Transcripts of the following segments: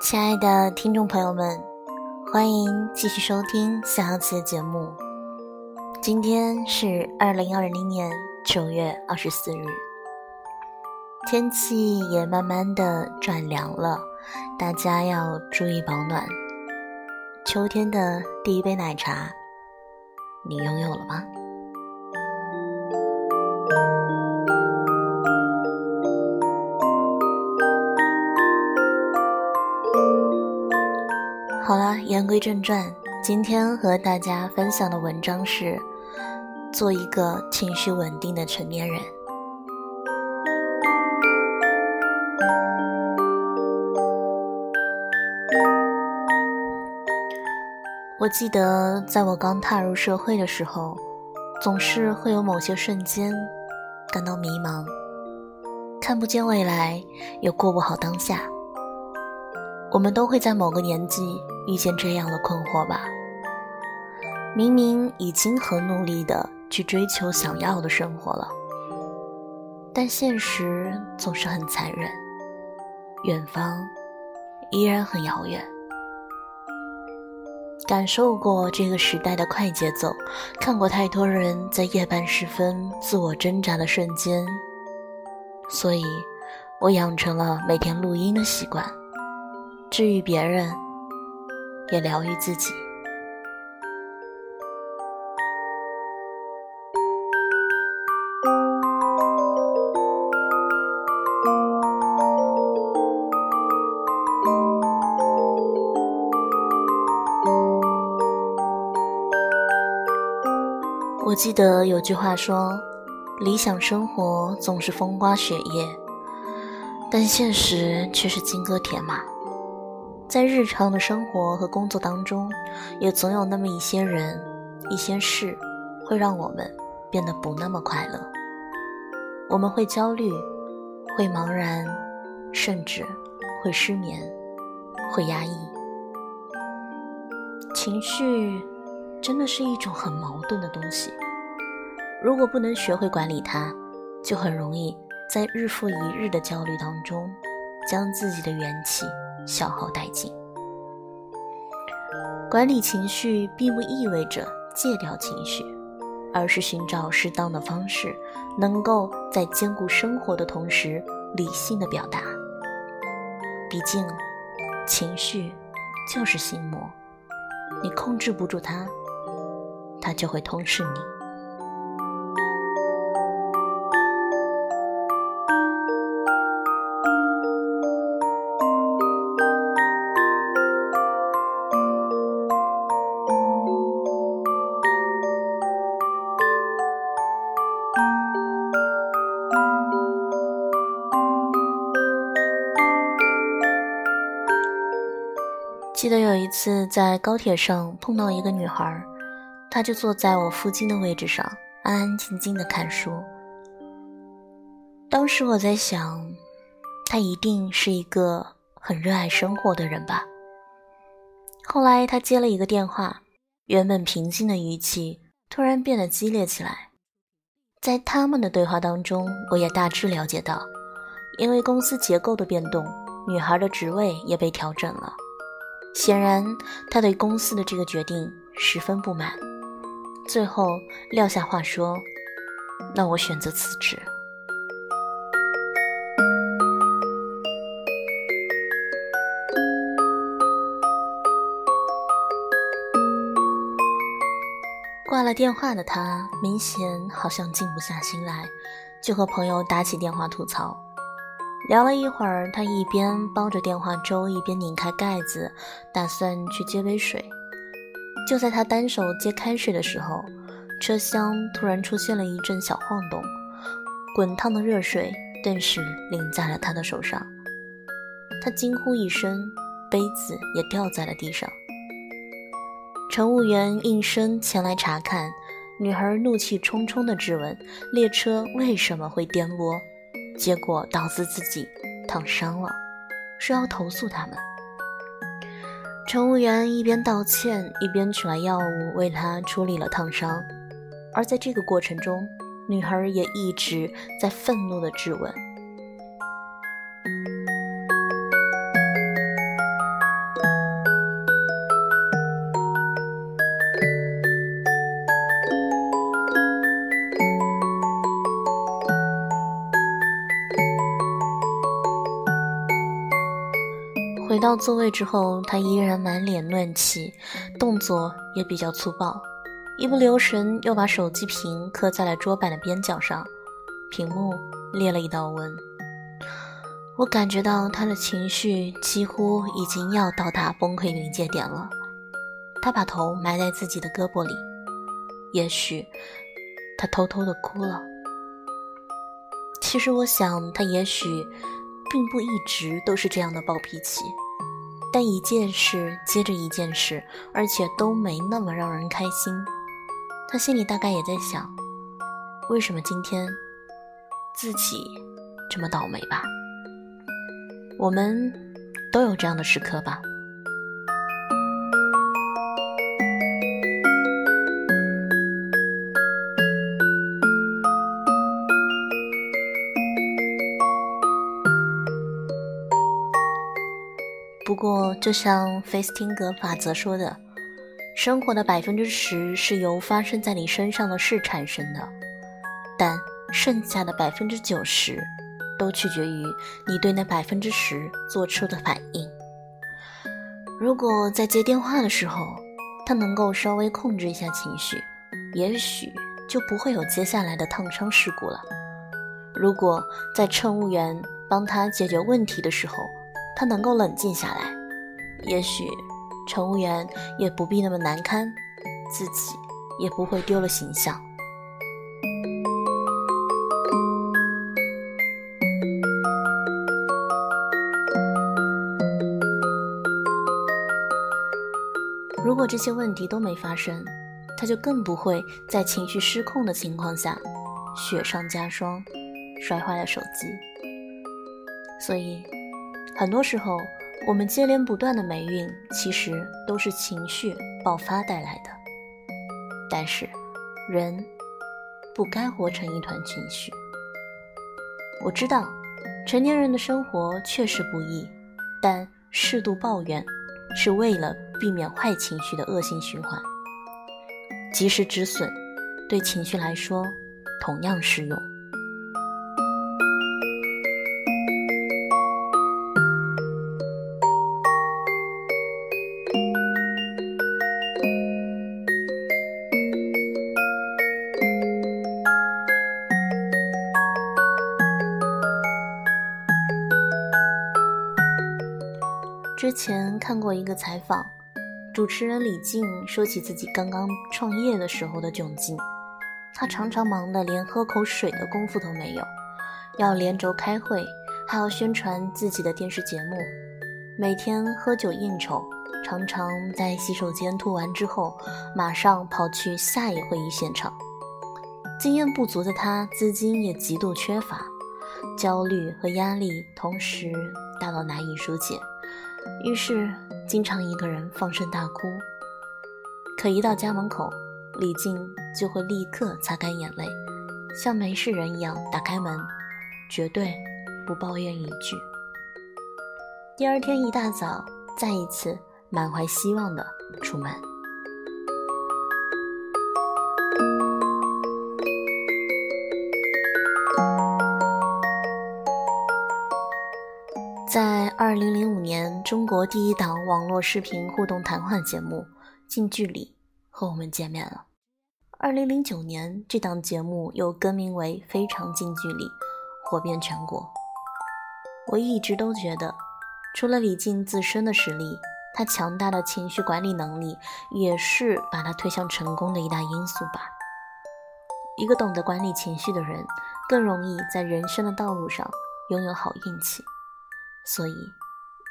亲爱的听众朋友们，欢迎继续收听下期的节目。今天是二零二零年九月二十四日，天气也慢慢的转凉了，大家要注意保暖。秋天的第一杯奶茶，你拥有了吗？言归正传，今天和大家分享的文章是：做一个情绪稳定的成年人。我记得在我刚踏入社会的时候，总是会有某些瞬间感到迷茫，看不见未来，也过不好当下。我们都会在某个年纪遇见这样的困惑吧？明明已经很努力的去追求想要的生活了，但现实总是很残忍，远方依然很遥远。感受过这个时代的快节奏，看过太多人在夜半时分自我挣扎的瞬间，所以我养成了每天录音的习惯。至于别人，也疗愈自己。我记得有句话说：“理想生活总是风花雪月，但现实却是金戈铁马。”在日常的生活和工作当中，也总有那么一些人、一些事，会让我们变得不那么快乐。我们会焦虑，会茫然，甚至会失眠，会压抑。情绪真的是一种很矛盾的东西。如果不能学会管理它，就很容易在日复一日的焦虑当中，将自己的元气。消耗殆尽。管理情绪并不意味着戒掉情绪，而是寻找适当的方式，能够在兼顾生活的同时理性的表达。毕竟，情绪就是心魔，你控制不住它，它就会吞噬你。次在高铁上碰到一个女孩，她就坐在我附近的位置上，安安静静的看书。当时我在想，她一定是一个很热爱生活的人吧。后来她接了一个电话，原本平静的语气突然变得激烈起来。在他们的对话当中，我也大致了解到，因为公司结构的变动，女孩的职位也被调整了。显然，他对公司的这个决定十分不满，最后撂下话说：“那我选择辞职。”挂了电话的他，明显好像静不下心来，就和朋友打起电话吐槽。聊了一会儿，他一边煲着电话粥，一边拧开盖子，打算去接杯水。就在他单手接开水的时候，车厢突然出现了一阵小晃动，滚烫的热水顿时淋在了他的手上。他惊呼一声，杯子也掉在了地上。乘务员应声前来查看，女孩怒气冲冲地质问：“列车为什么会颠簸？”结果导致自己烫伤了，说要投诉他们。乘务员一边道歉，一边取来药物为他处理了烫伤。而在这个过程中，女孩也一直在愤怒的质问。回到座位之后，他依然满脸乱气，动作也比较粗暴，一不留神又把手机屏磕在了桌板的边角上，屏幕裂了一道纹。我感觉到他的情绪几乎已经要到达崩溃临界点了。他把头埋在自己的胳膊里，也许他偷偷的哭了。其实我想，他也许并不一直都是这样的暴脾气，但一件事接着一件事，而且都没那么让人开心。他心里大概也在想，为什么今天自己这么倒霉吧？我们都有这样的时刻吧。就像费斯汀格法则说的，生活的百分之十是由发生在你身上的事产生的，但剩下的百分之九十都取决于你对那百分之十做出的反应。如果在接电话的时候，他能够稍微控制一下情绪，也许就不会有接下来的烫伤事故了。如果在乘务员帮他解决问题的时候，他能够冷静下来，也许乘务员也不必那么难堪，自己也不会丢了形象。如果这些问题都没发生，他就更不会在情绪失控的情况下雪上加霜，摔坏了手机。所以。很多时候，我们接连不断的霉运，其实都是情绪爆发带来的。但是，人不该活成一团情绪。我知道，成年人的生活确实不易，但适度抱怨是为了避免坏情绪的恶性循环。及时止损，对情绪来说同样适用。之前看过一个采访，主持人李静说起自己刚刚创业的时候的窘境，他常常忙得连喝口水的功夫都没有，要连轴开会，还要宣传自己的电视节目，每天喝酒应酬，常常在洗手间吐完之后，马上跑去下一会议现场。经验不足的他，资金也极度缺乏，焦虑和压力同时大到难以疏解。于是，经常一个人放声大哭。可一到家门口，李静就会立刻擦干眼泪，像没事人一样打开门，绝对不抱怨一句。第二天一大早，再一次满怀希望的出门。五年，中国第一档网络视频互动谈话节目《近距离》和我们见面了。二零零九年，这档节目又更名为《非常近距离》，火遍全国。我一直都觉得，除了李静自身的实力，他强大的情绪管理能力也是把他推向成功的一大因素吧。一个懂得管理情绪的人，更容易在人生的道路上拥有好运气。所以，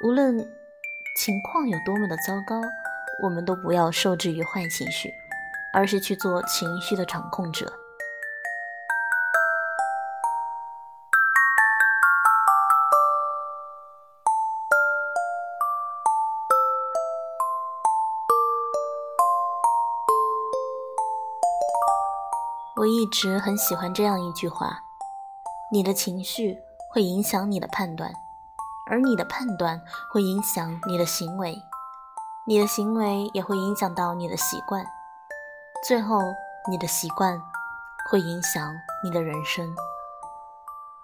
无论情况有多么的糟糕，我们都不要受制于坏情绪，而是去做情绪的掌控者。我一直很喜欢这样一句话：你的情绪会影响你的判断。而你的判断会影响你的行为，你的行为也会影响到你的习惯，最后你的习惯会影响你的人生。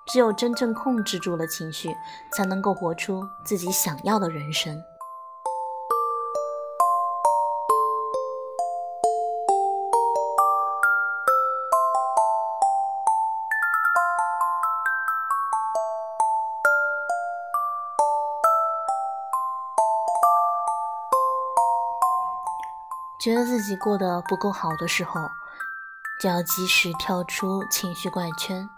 只有真正控制住了情绪，才能够活出自己想要的人生。觉得自己过得不够好的时候，就要及时跳出情绪怪圈。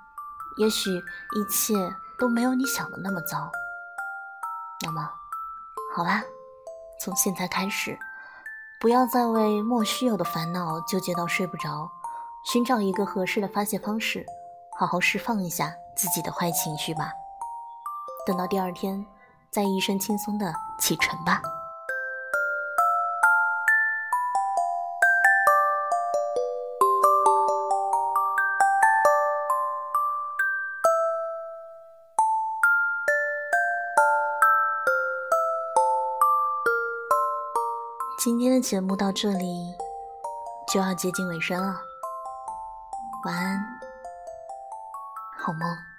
也许一切都没有你想的那么糟。那么，好啦，从现在开始，不要再为莫须有的烦恼纠结到睡不着，寻找一个合适的发泄方式，好好释放一下自己的坏情绪吧。等到第二天，再一身轻松的启程吧。今天的节目到这里就要接近尾声了，晚安，好梦。